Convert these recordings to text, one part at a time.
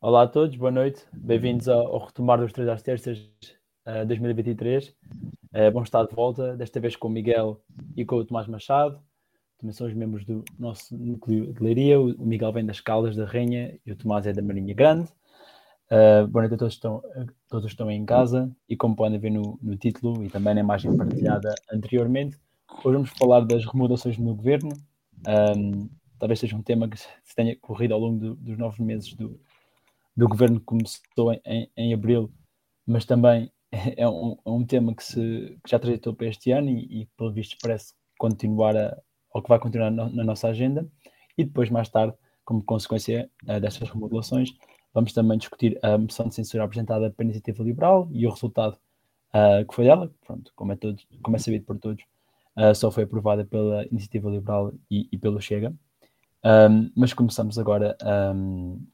Olá a todos, boa noite. Bem-vindos ao, retomar dos 3 às terças uh, 2023. Uh, bom estar de volta, desta vez com o Miguel e com o Tomás Machado. Também são os membros do nosso núcleo de leiria. O, Miguel vem das Caldas da Rainha e o Tomás é da Marinha Grande. Uh, boa noite a todos estão, todos estão em casa e como podem ver no, no título e também na imagem partilhada anteriormente, hoje vamos falar das remodelações no governo. Um, talvez seja um tema que se tenha corrido ao longo do, dos nove meses do, do governo que começou em, em abril, mas também é um, é um tema que, se, que já transitou para este ano e, e, pelo visto, parece continuar a, ou que vai continuar na, na, nossa agenda. E depois, mais tarde, como consequência uh, destas remodelações, vamos também discutir a moção de censura apresentada pela Iniciativa Liberal e o resultado uh, que foi dela. Pronto, como é, todo, como é sabido por todos, uh, só foi aprovada pela Iniciativa Liberal e, e pelo Chega. Um, mas começamos agora um,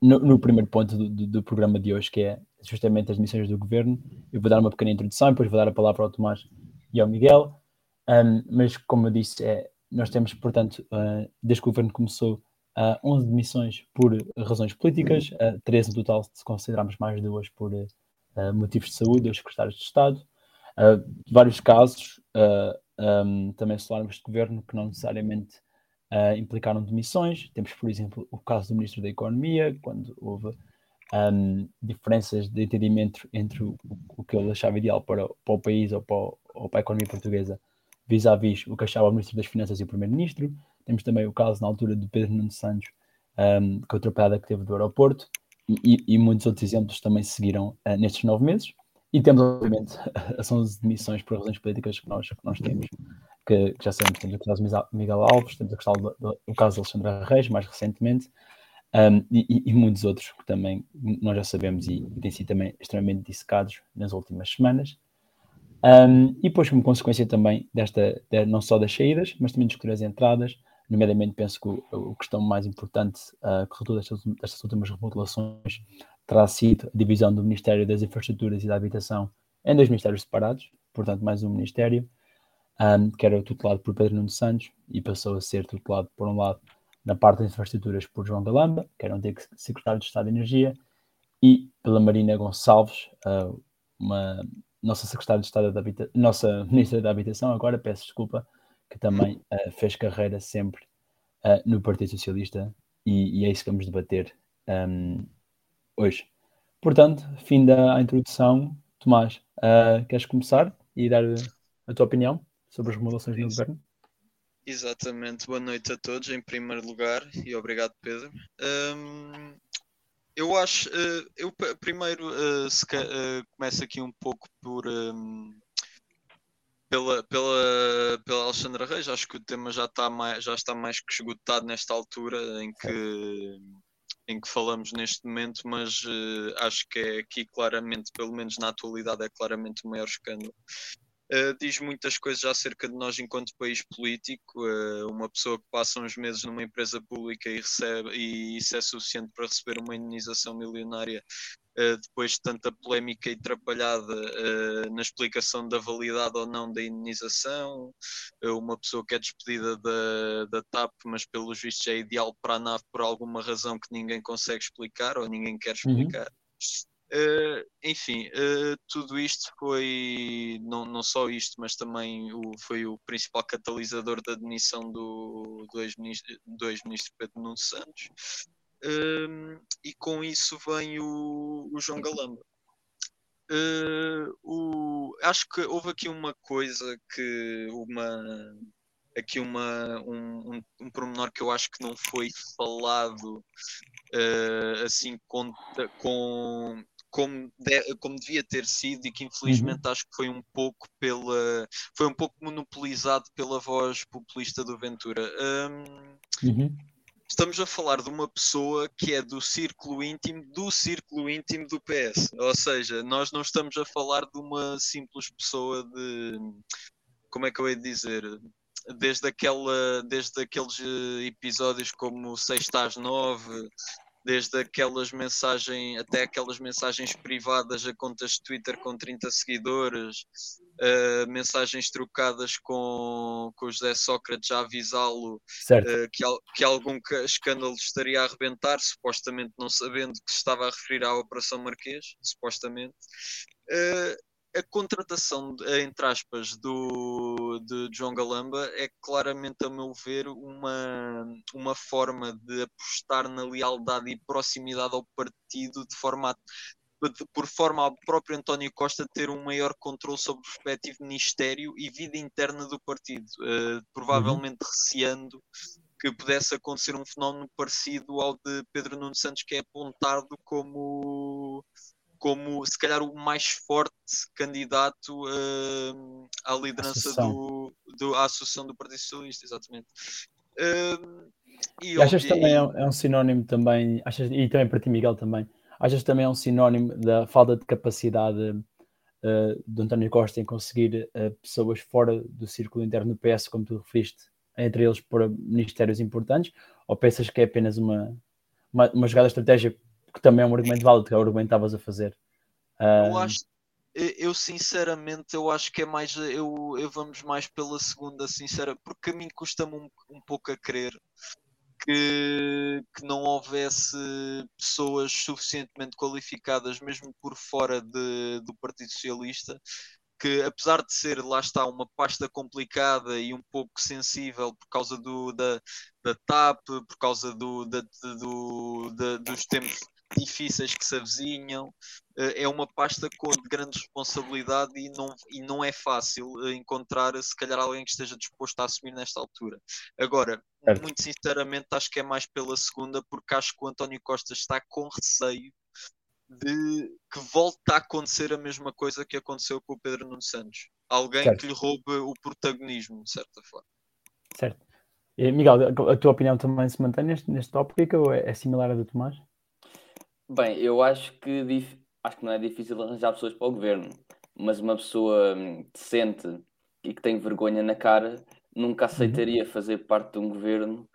no, no primeiro ponto do, do, do, programa de hoje, que é justamente as missões do governo. Eu vou dar uma pequena introdução, depois vou dar a palavra ao Tomás e ao Miguel. Um, mas, como eu disse, é, nós temos, portanto, uh, desde que o governo começou, uh, 11 demissões por razões políticas, uh, 13 no total, se considerarmos mais duas por uh, motivos de saúde, dos secretários de Estado. Uh, vários casos, um, também falarmos de governo que não necessariamente uh, implicaram demissões. Temos, por exemplo, o caso do Ministro da Economia, quando houve um, diferenças de entendimento entre o, o, que ele achava ideal para, para o país ou para, ou para a economia portuguesa, vis-à-vis o que achava o Ministro das Finanças e o Primeiro-Ministro. Temos também o caso, na altura, de Pedro Nuno Santos, um, com a atropelada que teve do aeroporto, e, e, muitos outros exemplos também seguiram uh, nestes nove meses. E temos, obviamente, as 11 demissões por razões políticas que nós, que nós temos que, já sabemos, temos o caso de Miguel Alves, temos o caso de Alexandra Reis, mais recentemente, um, e, e, muitos outros que também nós já sabemos e, e têm sido também extremamente dissecados nas últimas semanas. Um, e depois, como consequência também desta, de, não só das saídas, mas também discutir as entradas, nomeadamente penso que o, o questão mais importante uh, que resultou destas últimas remodelações terá sido a divisão do Ministério das Infraestruturas e da Habitação em dois ministérios separados, portanto mais um ministério, um, que era tutelado por Pedro Nuno Santos e passou a ser tutelado, por um lado, na parte das infraestruturas por João Galamba, que era um secretário de Estado de Energia, e pela Marina Gonçalves, uh, uma nossa secretária de Estado da Habitação, nossa ministra da Habitação, agora peço desculpa, que também uh, fez carreira sempre uh, no Partido Socialista, e, e, é isso que vamos debater um, hoje. Portanto, fim da introdução, Tomás, queres começar e dar a tua opinião? Sobre as remodelações no governo? Exatamente, boa noite a todos em primeiro lugar e obrigado Pedro. Um, eu acho, uh, eu primeiro uh, se, uh, começo aqui um pouco por um, pela, pela, pela Alexandra Reis, acho que o tema já está mais, já está mais que esgotado nesta altura em que, em que falamos neste momento, mas acho que é aqui claramente, pelo menos na atualidade, é claramente o maior escândalo Uh, diz muitas coisas acerca de nós enquanto país político. Uh, uma pessoa que passa uns meses numa empresa pública e recebe, e isso é suficiente para receber uma indenização milionária uh, depois de tanta polémica e atrapalhada na explicação da validade ou não da indenização. uma pessoa que é despedida da, da TAP, mas pelos vistos é ideal para a NAV por alguma razão que ninguém consegue explicar ou ninguém quer uhum. explicar. Uhum. Uh, enfim, uh, tudo isto foi, não, não só isto, mas também o, foi o principal catalisador da demissão do, do ex-ministro ex Pedro Nuno Santos. Uh, e com isso vem o, o João Galamba. o, acho que houve aqui uma coisa que uma aqui uma, um, um, um pormenor que eu acho que não foi falado uh, assim com, com como, de, como devia ter sido e que infelizmente uhum. acho que foi um pouco pela foi um pouco monopolizado pela voz populista do Ventura. Um, uhum. Estamos a falar de uma pessoa que é do círculo íntimo do círculo íntimo do PS. Ou seja, nós não estamos a falar de uma simples pessoa de como é que eu ia dizer? Desde, aquela, desde aqueles eh, episódios como Sexta às Nove, desde aquelas mensagens, até aquelas mensagens privadas a contas de Twitter com 30 seguidores, uh, mensagens trocadas com, com o José Sócrates a avisá-lo uh, que, que algum escândalo estaria a arrebentar, supostamente não sabendo que se estava a referir à Operação Marquês, supostamente. Uh, a contratação, entre aspas, do, de João Galamba é claramente, a meu ver, uma, uma forma de apostar na lealdade e proximidade ao partido de forma a, por forma ao próprio António Costa ter um maior controle sobre o respectivo ministério e vida interna do partido, uh, provavelmente uhum. receando que pudesse acontecer um fenómeno parecido ao de Pedro Nuno Santos, que é apontado como como se calhar o mais forte candidato uh, à liderança do, do, à Associação do Partido Socialista, exatamente. Uh, e, e achas também é um, é um, sinónimo também, achas, e também para ti, Miguel, também, achas também é um sinónimo da falta de capacidade uh, do António Costa em conseguir uh, pessoas fora do círculo interno do PS, como tu referiste, entre eles para ministérios importantes, ou pensas que é apenas uma, uma, uma jogada estratégica que também é um argumento válido, que é o argumento que estavas a fazer. Eu acho, eu sinceramente, eu acho que é mais, eu, eu vamos mais pela segunda, sincera, porque a mim custa-me um, um pouco a crer que, que não houvesse pessoas suficientemente qualificadas, mesmo por fora de, do Partido Socialista, que apesar de ser, lá está, uma pasta complicada e um pouco sensível por causa do, da, da TAP, por causa do, da, do, da, dos tempos difíceis que se avizinham. Eh, é uma pasta com de grande responsabilidade e não, e não é fácil eh, encontrar, se calhar, alguém que esteja disposto a assumir nesta altura. Agora, certo. muito sinceramente, acho que é mais pela segunda, porque acho que o António Costa está com receio de que volte a acontecer a mesma coisa que aconteceu com o Pedro Nuno Santos. Alguém certo. que lhe roube o protagonismo, de certa forma. Certo. E, Miguel, a tua opinião também se mantém neste, neste tópico ou é, é similar à do Tomás? Bem, eu acho que acho que não é difícil arranjar pessoas para o governo, mas uma pessoa hum, decente e que tem vergonha na cara nunca uhum. aceitaria fazer parte de um governo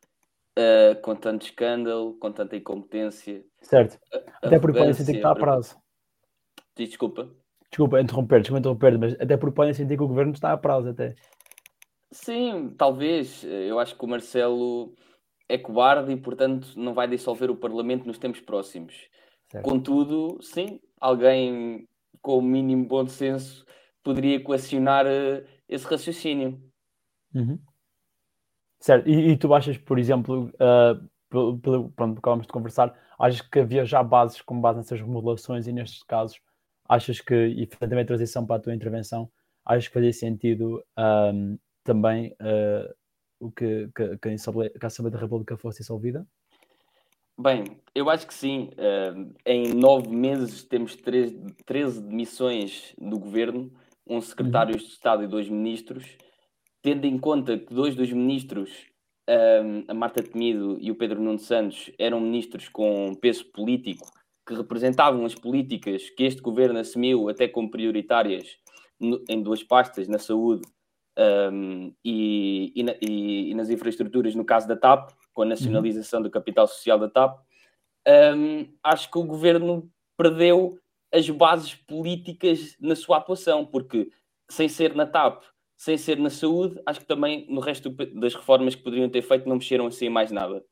uh, com tanto escândalo, com tanta incompetência. Certo. Até porque podem sentir que está a prazo. Desculpa. Desculpa interromper, desculpa interromper, mas até porque podem sentir que o governo está a prazo até. Sim, talvez. Eu acho que o Marcelo é cobarde e, portanto, não vai dissolver o Parlamento nos tempos próximos. Certo. Contudo, sim, alguém com o mínimo bom senso poderia coacionar uh, esse raciocínio. Uhum. Certo, e, e, tu achas, por exemplo, uh, pelo, pelo, pronto, acabamos de conversar, achas que havia já bases com base nessas remodelações e nestes casos, achas que, e também a transição para a tua intervenção, achas que fazia sentido um, também uh, o que, que, que, a Assembleia da República fosse dissolvida? Bem, eu acho que sim. Uh, em nove meses temos 13, 13 demissões do governo, um secretário uhum. de Estado e dois ministros. Tendo em conta que dois dos ministros, uh, a Marta Temido e o Pedro Nuno Santos, eram ministros com peso político, que representavam as políticas que este governo assumiu até como prioritárias no, em duas pastas, na saúde um, e, e, na, e, e, nas infraestruturas, no caso da TAP, com a nacionalização do capital social da TAP, um, acho que o governo perdeu as bases políticas na sua atuação, porque sem ser na TAP, sem ser na saúde, acho que também no resto das reformas que poderiam ter feito não mexeram assim mais nada.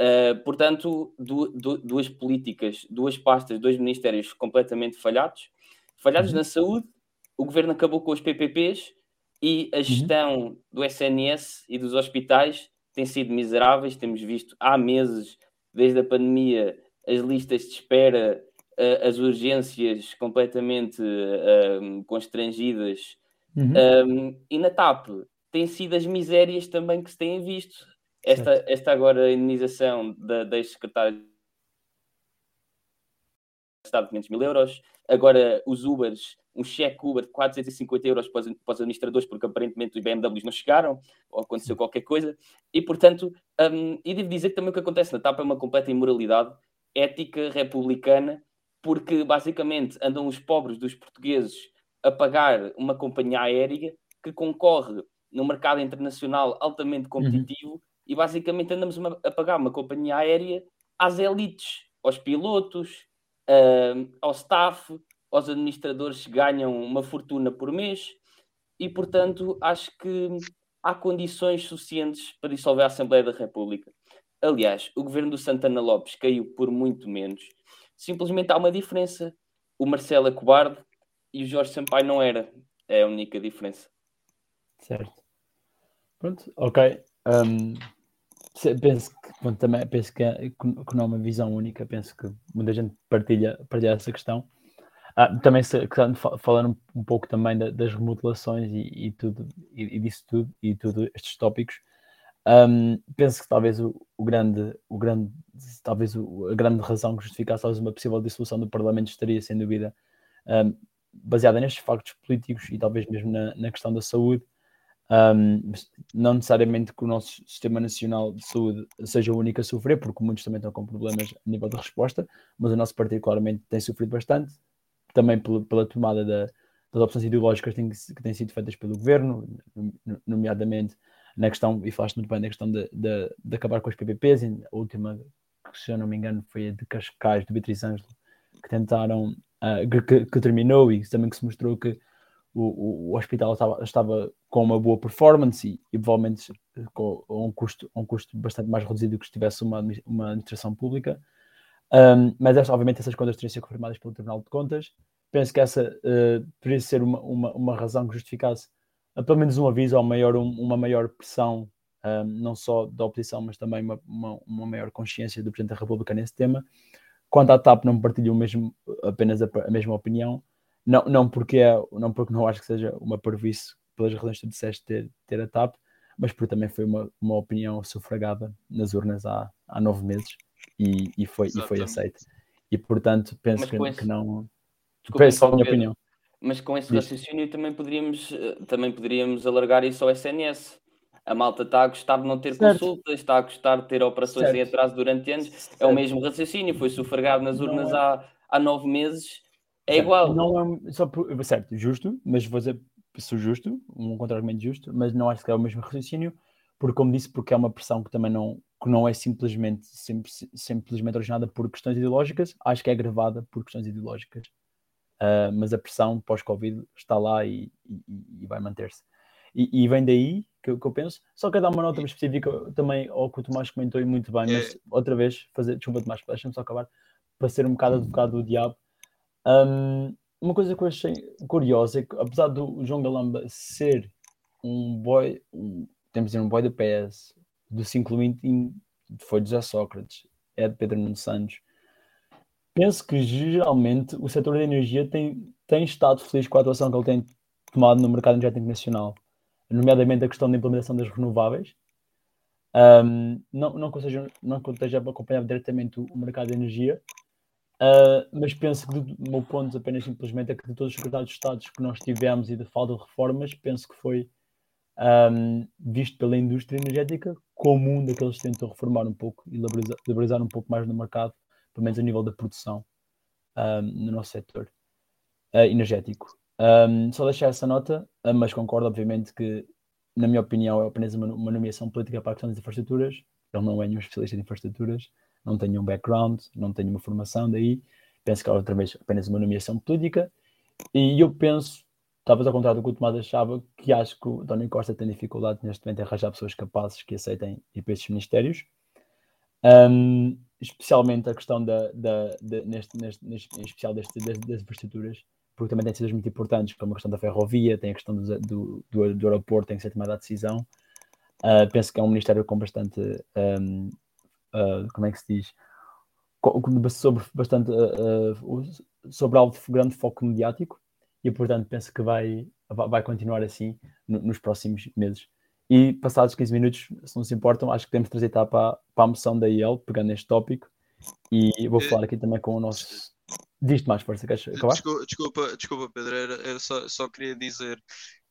Uh, portanto, du du duas políticas, duas pastas, dois ministérios completamente falhados. Falhados uhum. na saúde, o governo acabou com os PPPs e a uhum. gestão uhum. do SNS e dos hospitais têm sido miseráveis. Temos visto há meses, desde a pandemia, as listas de espera, uh, as urgências completamente uh, constrangidas. Uhum. Um, e na TAP têm sido as misérias também que se têm visto. Esta, esta agora indenização da, da ex-secretária de Estado de 500 mil euros, agora os Ubers um cheque Uber de 450 euros para os, para os administradores, porque aparentemente os BMWs não chegaram, ou aconteceu qualquer coisa, e portanto, um, e devo dizer que também o que acontece na TAP é uma completa imoralidade ética republicana, porque basicamente andam os pobres dos portugueses a pagar uma companhia aérea que concorre no mercado internacional altamente competitivo uhum. e basicamente andamos a pagar uma companhia aérea às elites, aos pilotos, uh, ao staff, aos administradores que ganham uma fortuna por mês e, portanto, acho que há condições suficientes para dissolver a Assembleia da República. Aliás, o governo do Santana Lopes caiu por muito menos. Simplesmente há uma diferença. O Marcelo é cobarde e o Jorge Sampaio não era. É a única diferença. Certo. Pronto, ok. Um, penso que bom, também penso que, que não é uma visão única, penso que muita gente partilha, partilha essa questão. Ah, também se, falando um pouco também das remodelações e, e tudo e, e, disso tudo e tudo estes tópicos, um, penso que talvez o, o, grande, o grande, talvez o, a grande razão que justificasse uma possível dissolução do Parlamento estaria sem dúvida um, baseada nestes factos políticos e talvez mesmo na, na questão da saúde. Um, não necessariamente que o nosso sistema nacional de saúde seja o único a sofrer, porque muitos também estão com problemas a nível de resposta, mas o nosso particularmente tem sofrido bastante também pela, pela tomada da, das opções ideológicas que têm, sido feitas pelo governo, nomeadamente na questão, e falaste muito bem na questão de, de, de acabar com as PPPs, a última, se eu não me engano, foi a de Cascais, de Beatriz Ângelo, que tentaram, uh, que, que, terminou e também que se mostrou que o, o, hospital estava, estava com uma boa performance e, e provavelmente com um custo, um custo bastante mais reduzido que se tivesse uma, uma administração pública. Um, mas obviamente essas contas teriam sido confirmadas pelo Tribunal de Contas. Penso que essa uh, poderia ser uma, uma, uma, razão que justificasse uh, pelo menos um aviso ou maior, um, uma maior pressão, não só da oposição, mas também uma, uma, maior consciência do Presidente da República nesse tema. Quanto à TAP, não partilho mesmo, apenas a, a, mesma opinião, não, não, porque é, não porque não acho que seja uma parvoíce pelas razões que tu disseste ter, ter a TAP, mas porque também foi uma, uma opinião sufragada nas urnas há, há nove meses e, e, foi, e foi aceito. E portanto, penso que, esse... que, não. Desculpa, penso a minha opinião. Mas com esse raciocínio também poderíamos, eh, também poderíamos alargar isso ao SNS. A malta está a gostar de não ter certo. consultas, está a gostar de ter operações certo. em atraso durante anos. Certo. É o mesmo raciocínio, foi sufragado nas urnas é... há, há nove meses. É igual. Não é só certo, justo, mas vou dizer, sou justo, um contra-argumento justo, mas não acho que é o mesmo raciocínio, porque, como disse, porque é uma pressão que também não, que não é simplesmente, simplesmente originada por questões ideológicas, acho que é gravada por questões ideológicas. Uh, mas a pressão pós-Covid está lá e, e, e vai manter-se. E, e, vem daí que, que, eu penso, só quero dar uma nota específica também ao que o Tomás comentou e muito bem, mas é. outra vez, fazer, desculpa Tomás, deixa-me só acabar, para ser um bocado advogado do diabo. Um, uma coisa que eu achei curiosa é que, apesar do João Galamba ser um boy, um, temos de dizer um boy da PS, do 520 foi de José Sócrates, é de Pedro Nuno Santos. Penso que geralmente o setor da energia tem, tem estado feliz com a atuação que ele tem tomado no mercado energético nacional, nomeadamente a questão da implementação das renováveis. Um, não, não, que seja, não que esteja a acompanhar diretamente o, mercado de energia, uh, mas penso que, do meu ponto, apenas simplesmente é que de todos os secretários de Estados que nós tivemos e de falta de reformas, penso que foi um, visto pela indústria energética como um daqueles que tentam reformar um pouco e liberalizar, um pouco mais no mercado, pelo menos a nível da produção um, no nosso setor uh, energético. Um, só deixar essa nota, uh, mas concordo, obviamente, que, na minha opinião, é apenas uma, uma nomeação política para a questão das infraestruturas. Ele não é nenhum especialista de infraestruturas, não tem um background, não tem uma formação daí. Penso que é outra vez apenas uma nomeação política. E eu penso talvez ao contrário do que o Tomás achava, que acho que o António Costa tem dificuldade neste momento em arranjar pessoas capazes que aceitem ir para estes ministérios. Um, especialmente a questão da, da, da neste, neste, neste, em especial deste, das, das infraestruturas, porque também tem sido muito importantes, como a questão da ferrovia, tem a questão do, do, do, do aeroporto, tem que ser tomada a decisão. Uh, penso que é um ministério com bastante, um, uh, como é que se diz, sobre bastante, uh, sobre algo de grande foco mediático, e portanto penso que vai, vai continuar assim no, nos próximos meses. E passados 15 minutos, se não se importam, acho que podemos trazer para, para a moção da IEL, pegando neste tópico, e vou eh, falar aqui também com o nosso. Diz-te mais força, queres acabar? Desculpa, desculpa, desculpa Pedro, era, era só, só queria dizer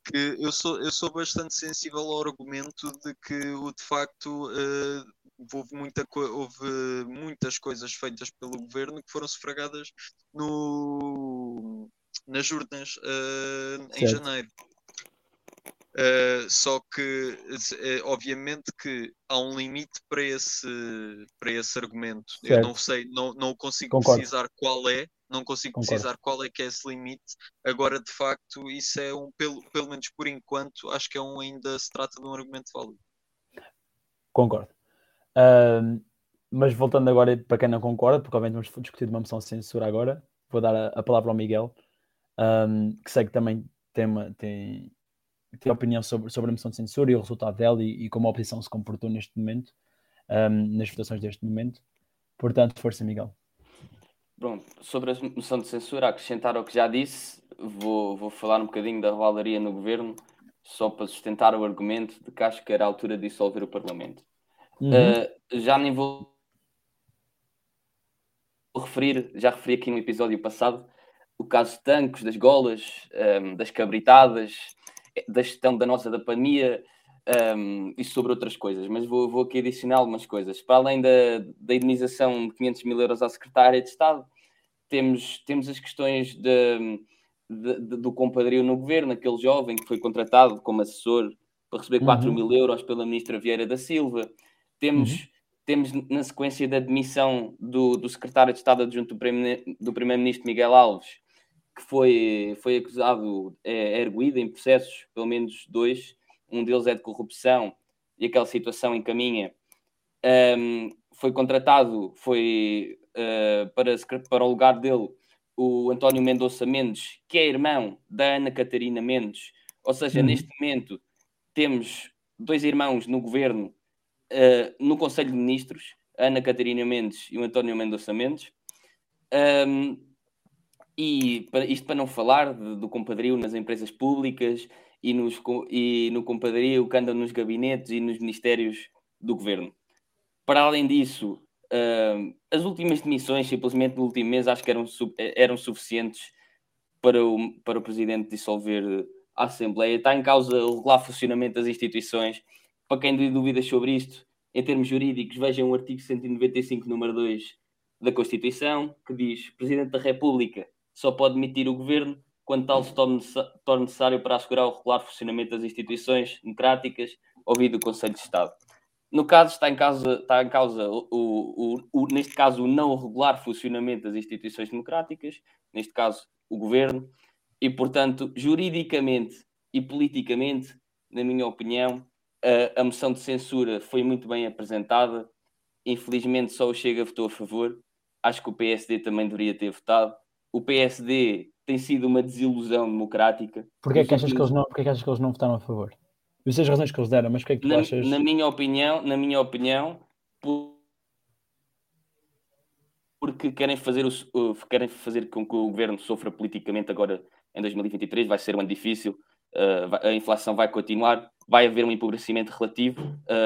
que eu sou, eu sou bastante sensível ao argumento de que o de facto uh, houve, muita, houve muitas coisas feitas pelo governo que foram sufragadas no, nas urnas uh, em janeiro. Uh, só que, uh, obviamente, que há um limite para esse, para esse argumento. Certo. Eu não sei, não, não consigo Concordo. precisar qual é, não consigo Concordo. precisar qual é que é esse limite. Agora, de facto, isso é um, pelo, pelo menos por enquanto, acho que é um, ainda se trata de um argumento válido. Concordo. Uh, mas voltando agora para quem não concorda, porque obviamente vamos discutir uma moção de censura agora, vou dar a, a palavra ao Miguel, um, que sei que também tem, uma, tem ter opinião sobre, sobre a moção de censura e o resultado dela e, e como a oposição se comportou neste momento, um, nas votações deste momento. Portanto, força, Miguel. Pronto, sobre a moção de censura, acrescentar ao que já disse, vou, vou falar um bocadinho da revalaria no governo, só para sustentar o argumento de que acho que era a altura de dissolver o Parlamento. Uhum. Uh, já nem vou referir, já referi aqui no episódio passado, o caso de Tancos, das golas, um, das cabritadas, da gestão da nossa da pandemia um, e sobre outras coisas, mas vou, vou aqui adicionar algumas coisas. Para além da, da indenização de 500 mil euros à secretária de Estado, temos, temos as questões de, de, de, do compadrio no governo, aquele jovem que foi contratado como assessor para receber 4 uhum. mil euros pela ministra Vieira da Silva. Temos, uhum. temos na sequência da demissão do, do secretário de Estado adjunto do primeiro-ministro Miguel Alves, que foi, foi acusado, é, é erguido em processos, pelo menos dois, um deles é de corrupção e aquela situação encaminha. Um, foi contratado, foi uh, para, para o lugar dele o António Mendonça Mendes, que é irmão da Ana Catarina Mendes. Ou seja, uhum. neste momento temos dois irmãos no governo, uh, no Conselho de Ministros, a Ana Catarina Mendes e o António Mendonça Mendes. Um, e para, isto para não falar de, do compadrio nas empresas públicas e, nos, e no compadrio que anda nos gabinetes e nos ministérios do governo. Para além disso, uh, as últimas demissões, simplesmente no último mês, acho que eram, eram suficientes para o, para o presidente dissolver a Assembleia. Está em causa o regular funcionamento das instituições. Para quem tem dúvidas sobre isto, em termos jurídicos, vejam o artigo 195, número 2 da Constituição, que diz: Presidente da República só pode demitir o governo quando tal se torne necessário para assegurar o regular funcionamento das instituições democráticas, ouvido o Conselho de Estado. No caso, está em causa, está em causa o, o, o, neste caso, o não regular funcionamento das instituições democráticas, neste caso, o governo, e, portanto, juridicamente e politicamente, na minha opinião, a, a moção de censura foi muito bem apresentada. Infelizmente, só o Chega votou a favor. Acho que o PSD também deveria ter votado o PSD tem sido uma desilusão democrática. Porquê é que achas que eles não, porquê que achas que eles não votaram a favor? Eu sei as razões que eles deram, mas porquê é que tu na, achas? Na minha opinião, na minha opinião, porque querem fazer, o, querem fazer com que o governo sofra politicamente agora em 2023, vai ser um ano difícil, uh, a inflação vai continuar, vai haver um empobrecimento relativo,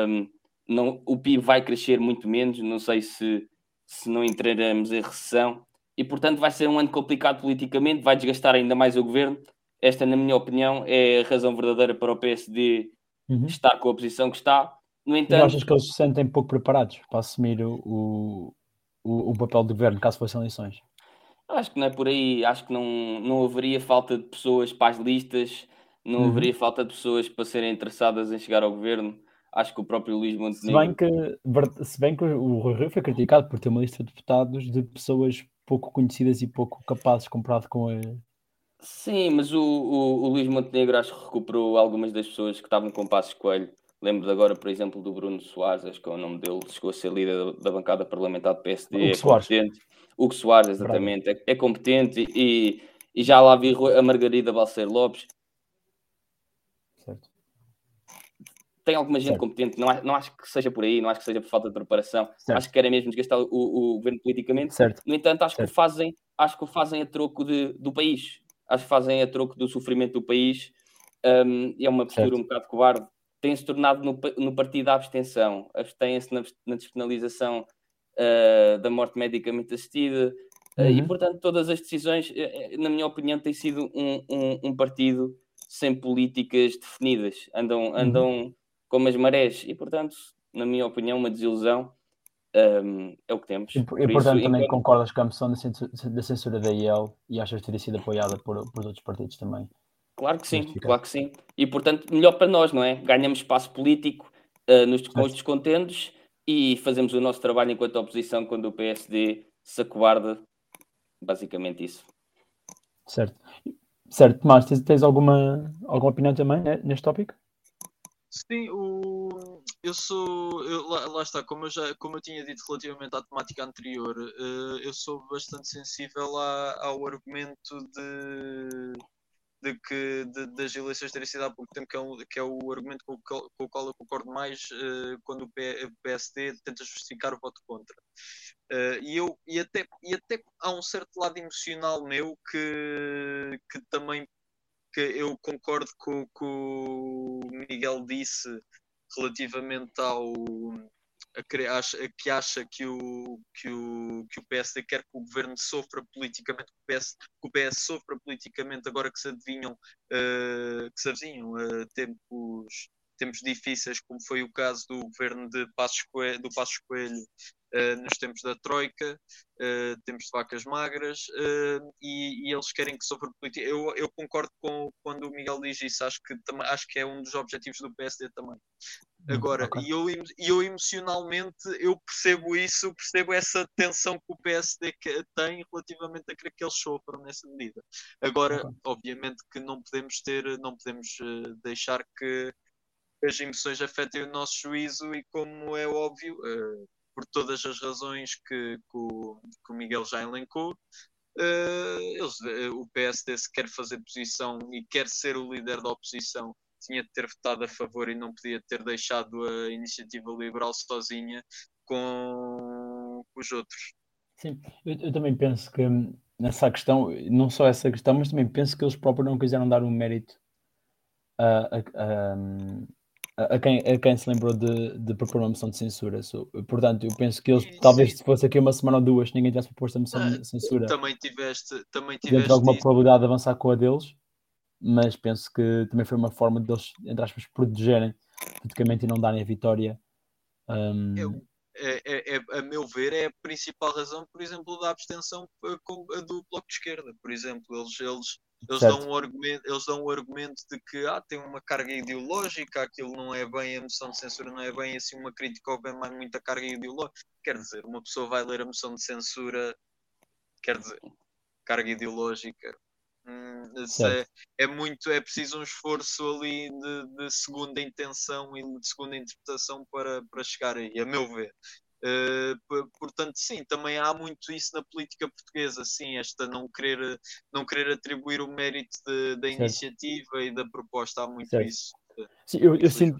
um, não, o PIB vai crescer muito menos, não sei se, se não entraremos em recessão, e portanto vai ser um ano complicado politicamente, vai desgastar ainda mais o governo. Esta, na minha opinião, é a razão verdadeira para o PSD uhum. estar com a posição que está. No entanto, e achas que eles se sentem pouco preparados para assumir o, o, o papel de governo, caso fossem eleições? Acho que não é por aí. Acho que não, não haveria falta de pessoas para as listas, não uhum. haveria falta de pessoas para serem interessadas em chegar ao governo. Acho que o próprio Luís Montenegro... Se bem que, se bem que o Rui Rio foi criticado por ter uma lista de deputados de pessoas pouco conhecidas e pouco capazes comparado com a. Sim, mas o, o, o Luís Montenegro acho que recuperou algumas das pessoas que estavam com Passos Coelho. Lembro agora, por exemplo, do Bruno Soares, acho que é o nome dele, chegou a ser líder da, bancada parlamentar do PSD. Hugo é Soares. competente. Hugo Soares, exatamente. É, é, competente e, e já lá vi a Margarida Balcer Lopes. Tem alguma gente certo. competente, não, não acho que seja por aí, não acho que seja por falta de preparação, certo. acho que querem mesmo desgastar o, o, governo politicamente. Certo. No entanto, acho que o fazem, acho que o fazem a troco de, do país, acho que fazem a troco do sofrimento do país, um, é uma postura um bocado covarde. Tem-se tornado no, no partido da abstenção, abstêm-se na, na despenalização uh, da morte medicamente assistida, uh, uhum. e portanto, todas as decisões, uh, na minha opinião, tem sido um, um, um partido sem políticas definidas, andam, uhum. Como as marés. E, portanto, na minha opinião, uma desilusão um, é o que temos. E, por e portanto, também enquanto... concordas com a moção da censura da IEL e achas ter sido apoiada por, por outros partidos também? Claro que sim, claro que sim. E portanto, melhor para nós, não é? Ganhamos espaço político uh, nos, com os descontentos e fazemos o nosso trabalho enquanto oposição quando o PSD se acobarda. Basicamente isso. Certo. Certo, Tomás, tens, tens alguma, alguma opinião também né, neste tópico? Sim, o... eu sou. Eu, lá, lá, está, como eu, já, como eu tinha dito relativamente à temática anterior, uh, eu sou bastante sensível à, ao argumento de de que de, das eleições terem sido há pouco tempo, que é, um, que é o argumento com o, qual, com o qual eu concordo mais uh, quando o, PSD tenta justificar o voto contra. Uh, e, eu, e, até, e até há um certo lado emocional meu que, que também que eu concordo com o que o Miguel disse relativamente ao a, acha, que acha que o, que, o, que o PSD quer que o governo sofra politicamente, que o PS, que o PS sofra politicamente agora que se adivinham, uh, que se adivinham uh, tempos, tempos difíceis, como foi o caso do governo de Passos Coelho, do Passos Coelho uh, nos tempos da Troika, uh, tempos de vacas magras, uh, e, e, eles querem que sofra política. Eu, eu concordo com quando o Miguel diz isso, acho que, acho que é um dos objetivos do PSD também. Agora, okay. e eu, eu emocionalmente eu percebo isso, percebo essa tensão que o PSD tem relativamente a querer que eles sofram nessa medida. Agora, okay. obviamente que não podemos ter, não podemos deixar que as emoções afetem o nosso juízo e como é óbvio, uh, por todas as razões que, que, o, que o Miguel já elencou. Uh, eles, uh, o PSD se quer fazer posição e quer ser o líder da oposição tinha de ter votado a favor e não podia ter deixado a iniciativa liberal sozinha com os outros. Sim, eu, eu, também penso que nessa questão, não só essa questão, mas também penso que eles próprios não quiseram dar um mérito a, a, a, a quem, a quem se lembrou de, de propor uma moção de censura. So, portanto, eu penso que eles, sim, talvez sim. se fosse aqui uma semana ou duas, ninguém tivesse proposto a moção ah, de censura. Também tiveste, também tiveste. alguma isso. probabilidade de avançar com a deles, mas penso que também foi uma forma deles, entre aspas, protegerem politicamente e não darem a vitória. Um... Eu, é, é, é, a meu ver, é a principal razão, por exemplo, da abstenção eh, do Bloco de Esquerda. Por exemplo, eles, eles eles dão, um argumento, eles dão um argumento de que ah, tem uma carga ideológica, aquilo não é bem, a moção de censura não é bem assim uma crítica ou bem mais muita carga ideológica. Quer dizer, uma pessoa vai ler a moção de censura, quer dizer, carga ideológica. Hum, é, é, muito, é preciso um esforço ali de, de segunda intenção e de segunda interpretação para, para chegar aí, a meu ver. Uh, portanto, sim, também há muito isso na política portuguesa, sim, esta não querer, não querer atribuir o mérito de, da iniciativa e da proposta, há muito certo. isso. Sim, eu, eu sinto,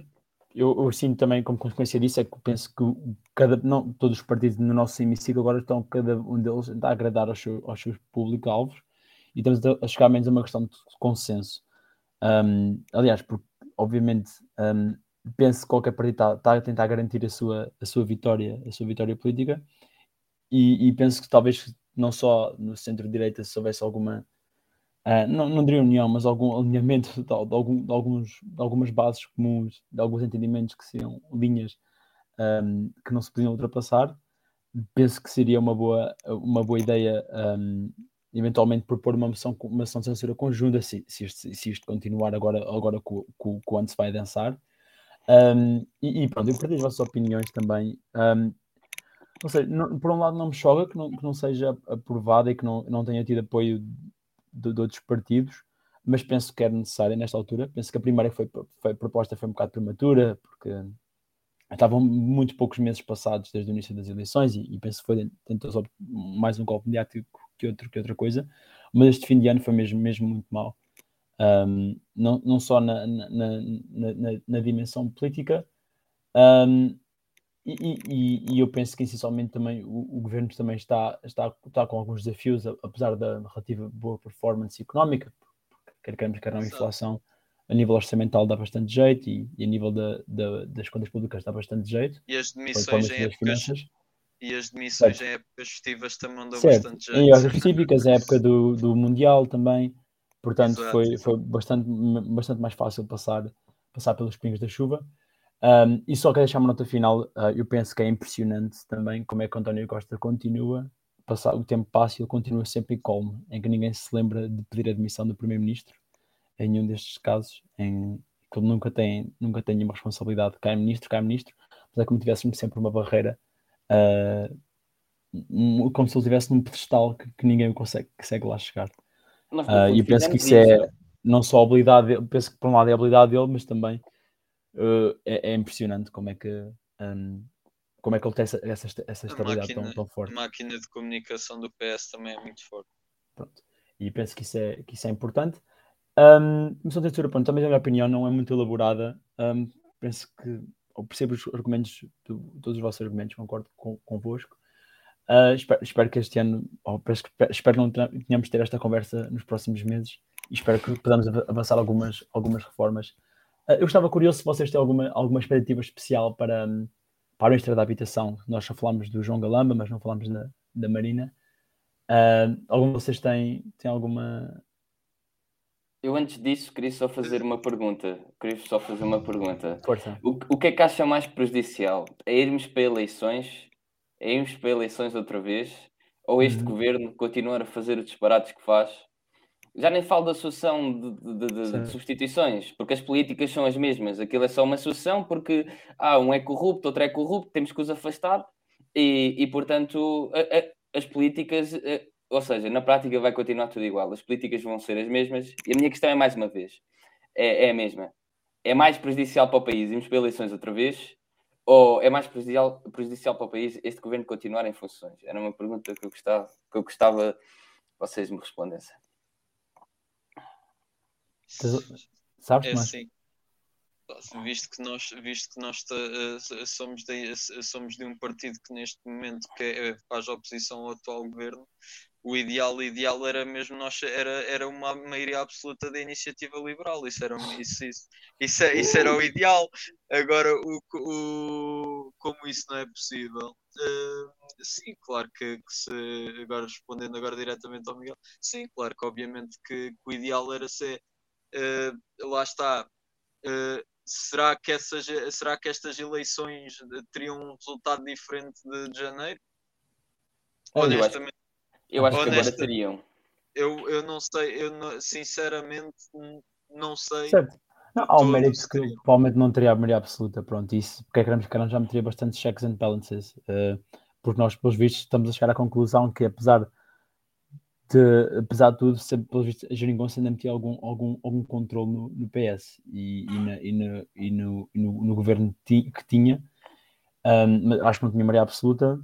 eu, eu, sinto também, como consequência disso, é que penso que cada, não, todos os partidos no nosso hemiciclo agora estão, cada um deles, a agradar aos, seus, aos seus público-alvos e estamos a chegar menos a uma questão de consenso. Um, aliás, porque, obviamente, um, penso que qualquer partido está, a tentar garantir a sua, a sua vitória, a sua vitória política, e, e penso que talvez não só no centro-direita se houvesse alguma, uh, não, não diria união, mas algum alinhamento de, de, algum, de, alguns, de algumas bases comuns, de alguns entendimentos que seriam linhas um, que não se podiam ultrapassar, penso que seria uma boa, uma boa ideia um, eventualmente propor uma moção, uma moção de censura conjunta se, se, isto, se isto continuar agora, agora com, com, com onde se vai dançar um, e, e, pronto, eu perdi as vossas opiniões também. Um, não sei, não, por um lado não me choca que não, que não seja aprovada e que não, não tenha tido apoio de, de, outros partidos, mas penso que era necessária nesta altura. Penso que a primeira foi, foi proposta foi um bocado prematura, porque estavam muito poucos meses passados desde o início das eleições e, e penso que foi tentou mais um golpe mediático que, outro, que outra coisa, mas este fim de ano foi mesmo, mesmo muito mau um, não, não só na, na, na, na dimensão política, um, e, e, e, eu penso que essencialmente também o, o, governo também está, está, está com alguns desafios, apesar da relativa boa performance económica, quer queremos, quer não, a inflação a nível orçamental dá bastante jeito e, e a nível da, da, das contas públicas dá bastante jeito. E as demissões em épocas, e as demissões em épocas festivas também dão certo. bastante jeito. Em épocas festivas, a época do, do Mundial também. Portanto, exato, foi, foi bastante, bastante mais fácil passar, passar pelos pingos da chuva. Um, e só quero deixar uma nota final, uh, eu penso que é impressionante também como é que António Costa continua, passar, o tempo passa e ele continua sempre em colmo, em que ninguém se lembra de pedir admissão do Primeiro-Ministro. em nenhum destes casos, em que ele nunca tem, nunca tem nenhuma responsabilidade, cai ministro, cai ministro, mas é como se tivéssemos sempre uma barreira, uh, como se ele estivesse num pedestal que, que ninguém consegue, consegue lá chegar. Uh, e eu penso que isso, é não só a habilidade dele, penso que por um lado é a habilidade dele, mas também uh, é, é, impressionante como é que um, como é que ele tem essa, essa, essa estabilidade máquina, tão, tão forte. A máquina de comunicação do PS também é muito forte. Pronto. E penso que isso é, que isso é importante. Um, mas pronto, também a minha opinião não é muito elaborada. Um, penso que ou percebo os argumentos, do, todos os vossos argumentos, concordo com, convosco. Uh, espero, espero, que este ano, ou espero, que não tenhamos de ter esta conversa nos próximos meses e espero que podamos avançar algumas, algumas reformas. Uh, eu estava curioso se vocês têm alguma, alguma expectativa especial para, para a Ministra da Habitação. Nós já falámos do João Galamba, mas não falámos da, da Marina. Uh, algum de vocês tem, tem alguma eu antes disso queria só fazer uma pergunta. Queria só fazer uma pergunta. Força. O, o que é que acha mais prejudicial? É irmos para eleições? É irmos para eleições outra vez? Ou este uhum. governo continuar a fazer os disparates que faz? Já nem falo da sucessão de, de, de, de, substituições, porque as políticas são as mesmas. Aquilo é só uma sucessão porque ah, um é corrupto, outro é corrupto, temos que os afastar e, e portanto, a, a, as políticas ou seja, na prática vai continuar tudo igual. As políticas vão ser as mesmas. E a minha questão é mais uma vez: é, é a mesma. É mais prejudicial para o país irmos para eleições outra vez? Ou é mais prejudicial, prejudicial para o país este governo continuar em funções? Era uma pergunta que eu gostava que eu gostava que vocês me respondessem. Sabes, é assim. Visto que nós, visto que nós uh, somos, de, uh, somos de um partido que neste momento que é, faz oposição ao atual governo, o ideal, ideal era mesmo nós era, era uma maioria absoluta da iniciativa liberal. Isso era, isso, isso, isso, é, isso era o ideal. Agora, o, o, como isso não é possível, uh, sim, claro que, que, se agora respondendo agora diretamente ao Miguel, sim, claro que obviamente que, que o ideal era ser uh, lá está. Uh, será que, essas, será que estas eleições teriam um resultado diferente de, de janeiro? Honestamente, eu acho que agora teriam. Eu, eu não sei, eu não, sinceramente não sei. Certo. Não, há um mérito que provavelmente não teria a maioria absoluta, pronto, isso, porque é que queremos que já meteria bastante checks and balances, uh, porque nós, pelos vistos, estamos a chegar à conclusão que apesar de, apesar de tudo, sempre, pelos vistos, a Jeringonça ainda metia algum, algum, algum controle no, no PS e, e, na, e, no, e, no, no, no, governo ti, que tinha, um, acho que não tinha maioria absoluta,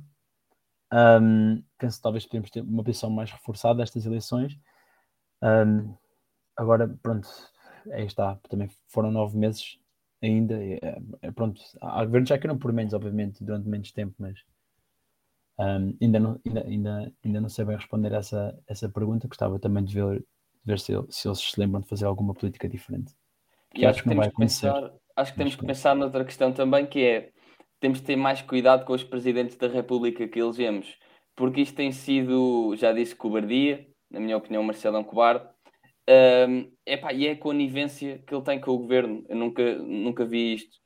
um, penso que talvez podemos ter uma posição mais reforçada destas eleições. Um, agora, pronto, aí está. Também foram nove meses ainda. É, é, pronto, há governos já que não por menos, obviamente, durante menos tempo, mas um, ainda, não, ainda, ainda, ainda não sei bem responder essa, essa pergunta. Gostava também de ver, de ver se, se eles se lembram de fazer alguma política diferente. Que acho, acho que, não vai acontecer. Pensar, acho que temos que pensar noutra questão também, que é temos de ter mais cuidado com os presidentes da República que elegemos, porque isto tem sido, já disse, cobardia, na minha opinião, Marcelo é um cobarde, um, epá, e é a conivência que ele tem com o governo. Eu nunca, nunca vi isto.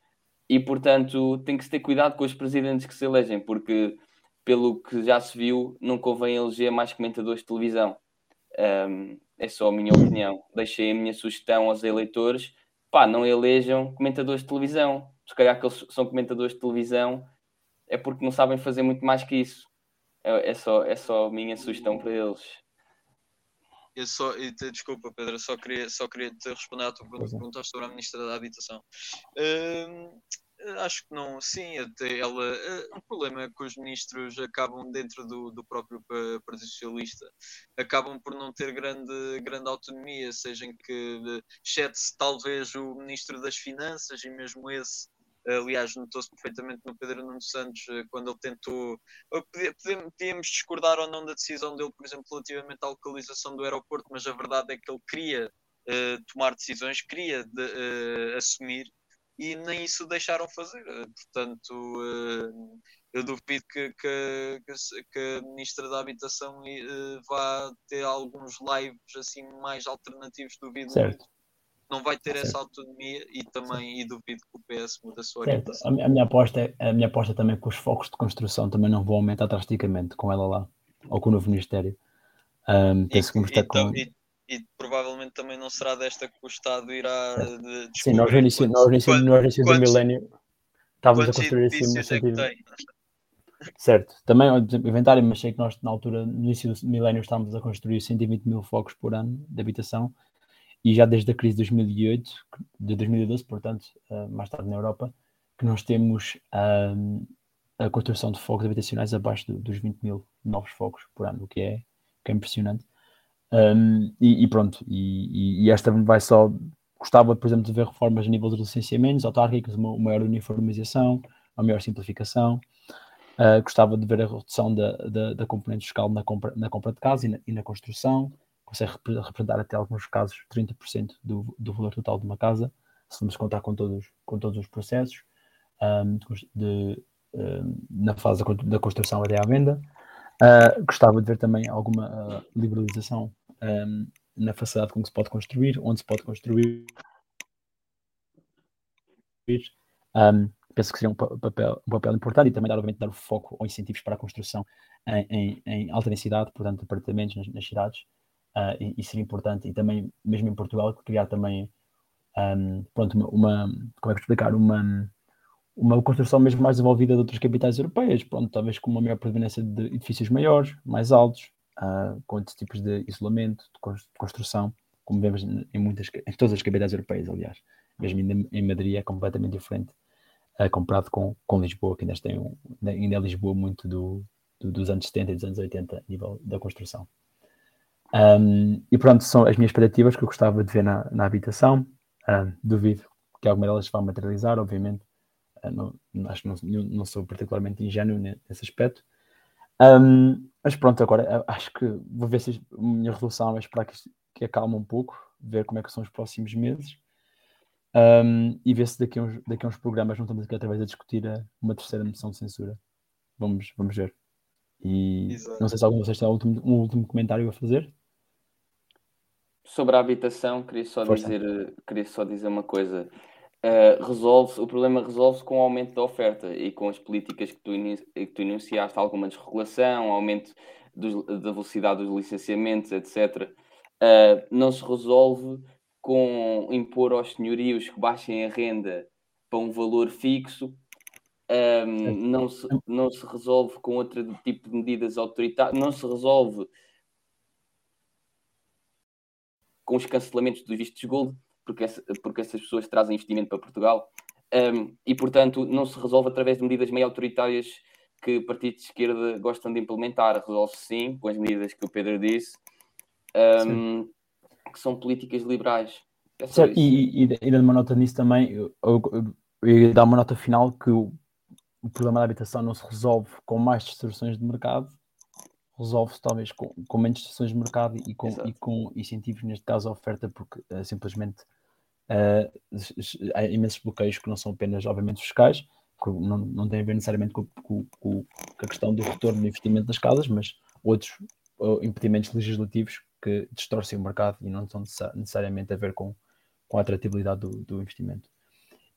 E, portanto, tem que se ter cuidado com os presidentes que se elegem, porque, pelo que já se viu, não convém eleger mais comentadores de televisão. Um, é só a minha opinião. Deixei a minha sugestão aos eleitores: pá, não elejam comentadores de televisão se calhar que eles são comentadores de televisão, é porque não sabem fazer muito mais que isso. É, é só, é só a minha sugestão para eles. Eu só, desculpa, Pedro, só queria, só queria te responder à tua pergunta sobre a Ministra da Habitação. Uh, acho que não, sim, até ela. Uh, o problema é que os ministros acabam dentro do, do próprio Partido Socialista, acabam por não ter grande, grande autonomia, seja em que, exceto talvez o Ministro das Finanças e mesmo esse Aliás, notou-se perfeitamente no Pedro Nuno Santos eh, quando ele tentou. Podíamos discordar ou não da decisão dele, por exemplo, relativamente à localização do aeroporto, mas a verdade é que ele queria uh, tomar decisões, queria de, uh, assumir e nem isso deixaram fazer. Portanto, uh, eu duvido que, que, que, a Ministra da Habitação vá ter alguns lives assim mais alternativos, duvido certo. muito não vai ter essa autonomia e também e duvido que o PS mude a sua orientação. A, minha aposta é, a minha aposta é também que os focos de construção também não vão aumentar drasticamente com ela lá ou com o novo Ministério. Um, e, e, com... e, e provavelmente também não será desta que o Estado irá de Sim, nós no início, nós, no início, no início do milénio estávamos a construir assim uma é Certo, também o inventário, mas sei que nós na altura, no início do milénio, estávamos a construir 120 mil focos por ano de habitação. E já desde a crise de 2008, de 2012, portanto, uh, mais tarde na Europa, que nós temos uh, a construção de focos habitacionais abaixo do, dos 20 mil novos focos por ano, o que é, que é impressionante. Um, e, e, pronto, e, e, esta vai só. Gostava, por exemplo, de ver reformas a nível de licenciamentos autárquicos, uma, uma maior uniformização, uma maior simplificação. Uh, gostava de ver a redução da, da, da, componente fiscal na compra, na compra de casa e na, e na construção. Consegue representar até alguns casos 30% do, do valor total de uma casa, se vamos contar com todos, com todos os processos um, de, um, na fase da construção até à venda. Uh, gostava de ver também alguma uh, liberalização um, na facilidade com que se pode construir, onde se pode construir. Um, penso que seria um papel, um papel importante e também, obviamente, dar o foco ou incentivos para a construção em, em, em alta densidade, portanto, apartamentos nas, nas cidades. Uh, e, e, seria importante, e também, mesmo em Portugal, criar também um, pronto, uma, uma, como é que explicar, uma, uma construção mesmo mais desenvolvida de outras capitais europeias, pronto, talvez com uma maior predominância de edifícios maiores, mais altos, uh, com outros tipos de isolamento, de construção, como vemos em, muitas, em todas as capitais europeias, aliás. Mesmo em Madrid é completamente diferente, uh, comparado com, com Lisboa, que ainda, tem um, ainda é Lisboa muito do, do, dos anos 70 e dos anos 80 a nível da construção. Um, e pronto, são as minhas expectativas que eu gostava de ver na, na habitação. Duvido que alguma delas vá materializar, obviamente. Uh, não, acho que não, não, sou particularmente ingênuo nesse aspecto. Um, mas pronto, agora acho que vou ver se a minha resolução é esperar que, que acalme um pouco, ver como é que são os próximos meses um, e ver se daqui a, uns, daqui a uns programas não estamos aqui outra vez a discutir a, uma terceira moção de censura. Vamos, vamos ver. E Exato. não sei se algum de vocês tem um último, um último comentário a fazer. Sobre a habitação, queria só, dizer, queria só dizer uma coisa. Uh, resolve o problema resolve-se com o aumento da oferta e com as políticas que tu, que tu iniciaste, alguma desregulação, aumento dos, da velocidade dos licenciamentos, etc. Uh, eh, não se resolve com impor aos senhorios que baixem a renda para um valor fixo, um, ehm, não, se, não se resolve com outro tipo de medidas autoritárias, não se resolve com os cancelamentos dos vistos gold, porque, essa, porque essas pessoas trazem investimento para Portugal. Um, e, portanto, não se resolve através de medidas meio autoritárias que partidos de esquerda gostam de implementar. Resolve-se sim com as medidas que o Pedro disse, um, que são políticas liberais. É certo, e, e, e dando uma nota nisso também, eu, eu, dar uma nota final que o, o problema da habitação não se resolve com mais distorções de mercado, resolve-se talvez com, com menos distorções de mercado e com, e com incentivos, neste caso a oferta, porque uh, simplesmente uh, há imensos bloqueios que não são apenas, obviamente, fiscais, que não, não tem a ver necessariamente com, com, com, a questão do retorno do investimento das casas, mas outros impedimentos legislativos que distorcem o mercado e não estão necessariamente a ver com, com a atratividade do, do investimento.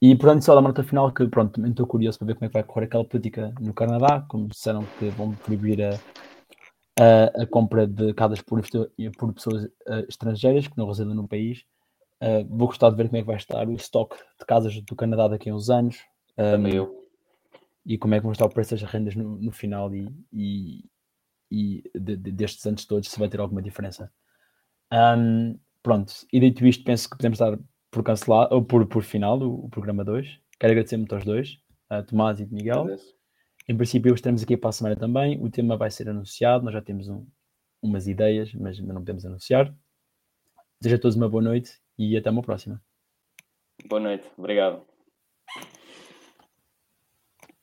E portanto, só da nota final que pronto, estou curioso para ver como é que vai correr aquela política no Canadá, como disseram que vão proibir a, a, a compra de casas por, por pessoas uh, estrangeiras que não residem no país. Uh, vou gostar de ver como é que vai estar o estoque de casas do Canadá daqui a uns anos. Um, eu. E como é que vão estar o preço das rendas no, no final e, e, e de, de, destes anos todos, se vai ter alguma diferença. Um, pronto, e dito isto, penso que podemos dar por cancelar, ou por, por final o, o programa 2. Quero agradecer muito aos dois, a Tomás e Miguel. Agradeço. Em princípio, estaremos aqui para a semana também. O tema vai ser anunciado. Nós já temos um, umas ideias, mas ainda não podemos anunciar. Desejo a todos uma boa noite e até uma próxima. Boa noite. Obrigado.